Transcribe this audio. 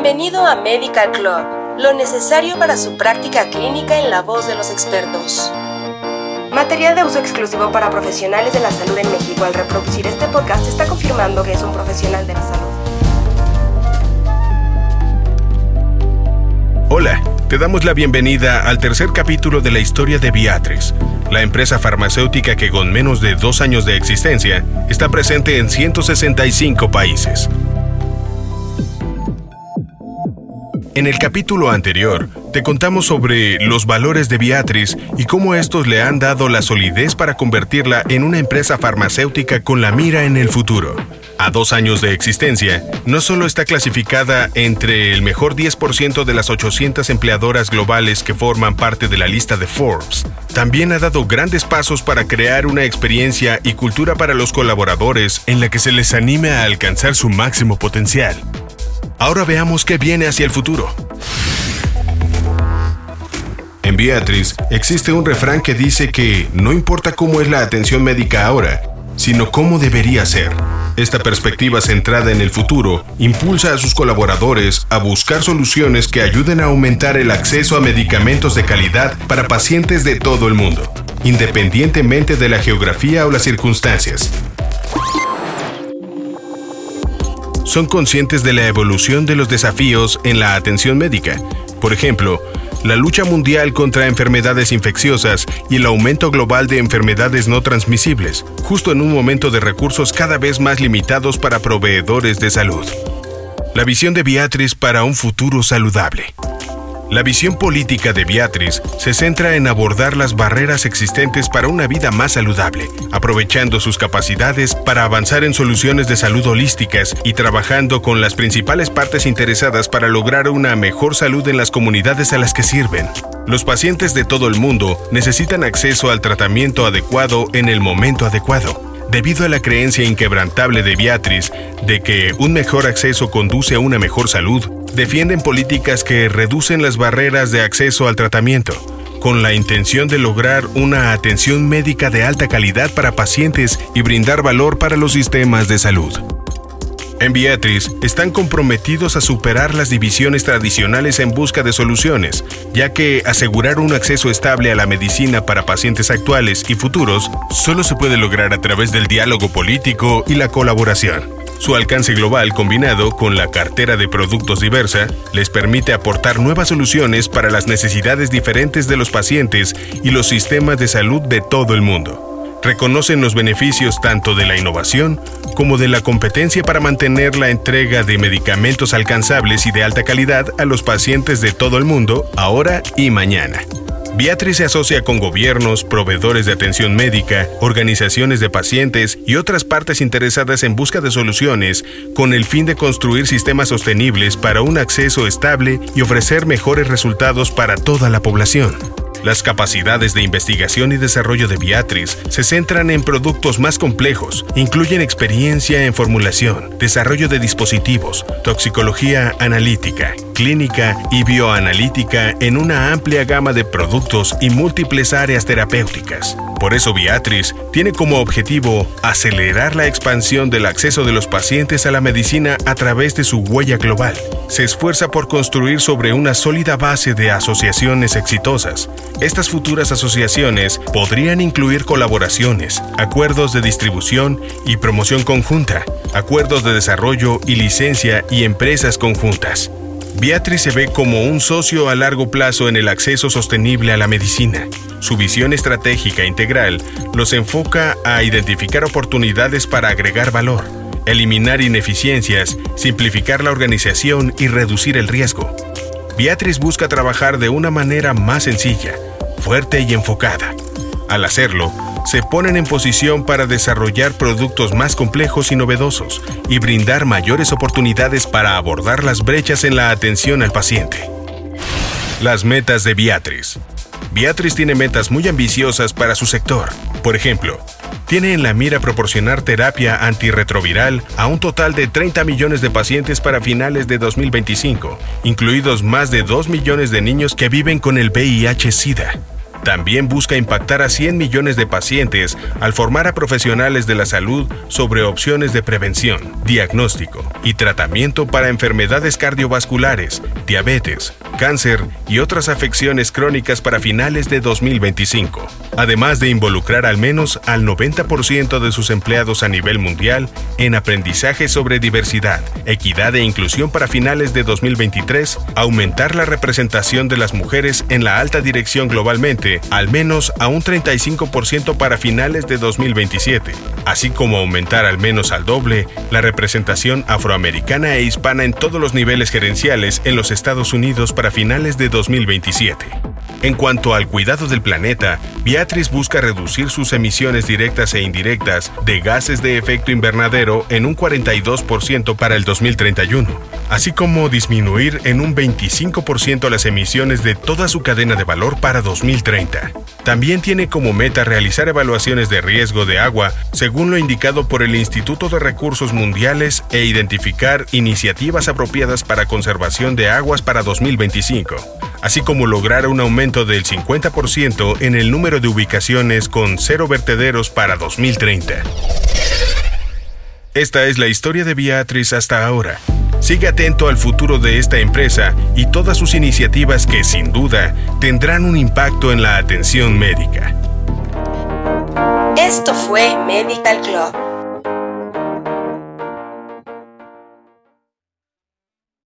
Bienvenido a Medical Club, lo necesario para su práctica clínica en la voz de los expertos. Material de uso exclusivo para profesionales de la salud en México. Al reproducir este podcast está confirmando que es un profesional de la salud. Hola, te damos la bienvenida al tercer capítulo de la historia de Viatris, la empresa farmacéutica que con menos de dos años de existencia está presente en 165 países. En el capítulo anterior, te contamos sobre los valores de Beatriz y cómo estos le han dado la solidez para convertirla en una empresa farmacéutica con la mira en el futuro. A dos años de existencia, no solo está clasificada entre el mejor 10% de las 800 empleadoras globales que forman parte de la lista de Forbes, también ha dado grandes pasos para crear una experiencia y cultura para los colaboradores en la que se les anime a alcanzar su máximo potencial. Ahora veamos qué viene hacia el futuro. En Beatriz existe un refrán que dice que no importa cómo es la atención médica ahora, sino cómo debería ser. Esta perspectiva centrada en el futuro impulsa a sus colaboradores a buscar soluciones que ayuden a aumentar el acceso a medicamentos de calidad para pacientes de todo el mundo, independientemente de la geografía o las circunstancias son conscientes de la evolución de los desafíos en la atención médica. Por ejemplo, la lucha mundial contra enfermedades infecciosas y el aumento global de enfermedades no transmisibles, justo en un momento de recursos cada vez más limitados para proveedores de salud. La visión de Beatriz para un futuro saludable. La visión política de Beatriz se centra en abordar las barreras existentes para una vida más saludable, aprovechando sus capacidades para avanzar en soluciones de salud holísticas y trabajando con las principales partes interesadas para lograr una mejor salud en las comunidades a las que sirven. Los pacientes de todo el mundo necesitan acceso al tratamiento adecuado en el momento adecuado debido a la creencia inquebrantable de Beatriz de que un mejor acceso conduce a una mejor salud, defienden políticas que reducen las barreras de acceso al tratamiento, con la intención de lograr una atención médica de alta calidad para pacientes y brindar valor para los sistemas de salud. En Beatriz están comprometidos a superar las divisiones tradicionales en busca de soluciones, ya que asegurar un acceso estable a la medicina para pacientes actuales y futuros solo se puede lograr a través del diálogo político y la colaboración. Su alcance global combinado con la cartera de productos diversa les permite aportar nuevas soluciones para las necesidades diferentes de los pacientes y los sistemas de salud de todo el mundo reconocen los beneficios tanto de la innovación como de la competencia para mantener la entrega de medicamentos alcanzables y de alta calidad a los pacientes de todo el mundo, ahora y mañana. Beatriz se asocia con gobiernos, proveedores de atención médica, organizaciones de pacientes y otras partes interesadas en busca de soluciones con el fin de construir sistemas sostenibles para un acceso estable y ofrecer mejores resultados para toda la población. Las capacidades de investigación y desarrollo de Beatriz se centran en productos más complejos, incluyen experiencia en formulación, desarrollo de dispositivos, toxicología analítica, clínica y bioanalítica en una amplia gama de productos y múltiples áreas terapéuticas. Por eso Beatriz tiene como objetivo acelerar la expansión del acceso de los pacientes a la medicina a través de su huella global. Se esfuerza por construir sobre una sólida base de asociaciones exitosas. Estas futuras asociaciones podrían incluir colaboraciones, acuerdos de distribución y promoción conjunta, acuerdos de desarrollo y licencia y empresas conjuntas. Beatriz se ve como un socio a largo plazo en el acceso sostenible a la medicina. Su visión estratégica integral los enfoca a identificar oportunidades para agregar valor, eliminar ineficiencias, simplificar la organización y reducir el riesgo. Beatriz busca trabajar de una manera más sencilla, fuerte y enfocada. Al hacerlo, se ponen en posición para desarrollar productos más complejos y novedosos y brindar mayores oportunidades para abordar las brechas en la atención al paciente. Las metas de Beatriz. Beatriz tiene metas muy ambiciosas para su sector. Por ejemplo, tiene en la mira proporcionar terapia antirretroviral a un total de 30 millones de pacientes para finales de 2025, incluidos más de 2 millones de niños que viven con el VIH-Sida. También busca impactar a 100 millones de pacientes al formar a profesionales de la salud sobre opciones de prevención, diagnóstico y tratamiento para enfermedades cardiovasculares, diabetes, cáncer y otras afecciones crónicas para finales de 2025, además de involucrar al menos al 90% de sus empleados a nivel mundial en aprendizaje sobre diversidad, equidad e inclusión para finales de 2023, aumentar la representación de las mujeres en la alta dirección globalmente al menos a un 35% para finales de 2027, así como aumentar al menos al doble la representación afroamericana e hispana en todos los niveles gerenciales en los Estados Unidos para finales de 2027. En cuanto al cuidado del planeta, Beatriz busca reducir sus emisiones directas e indirectas de gases de efecto invernadero en un 42% para el 2031, así como disminuir en un 25% las emisiones de toda su cadena de valor para 2030. También tiene como meta realizar evaluaciones de riesgo de agua según lo indicado por el Instituto de Recursos Mundiales e identificar iniciativas apropiadas para conservación de aguas para 2025 así como lograr un aumento del 50% en el número de ubicaciones con cero vertederos para 2030. Esta es la historia de Beatriz hasta ahora. Sigue atento al futuro de esta empresa y todas sus iniciativas que sin duda tendrán un impacto en la atención médica. Esto fue Medical Club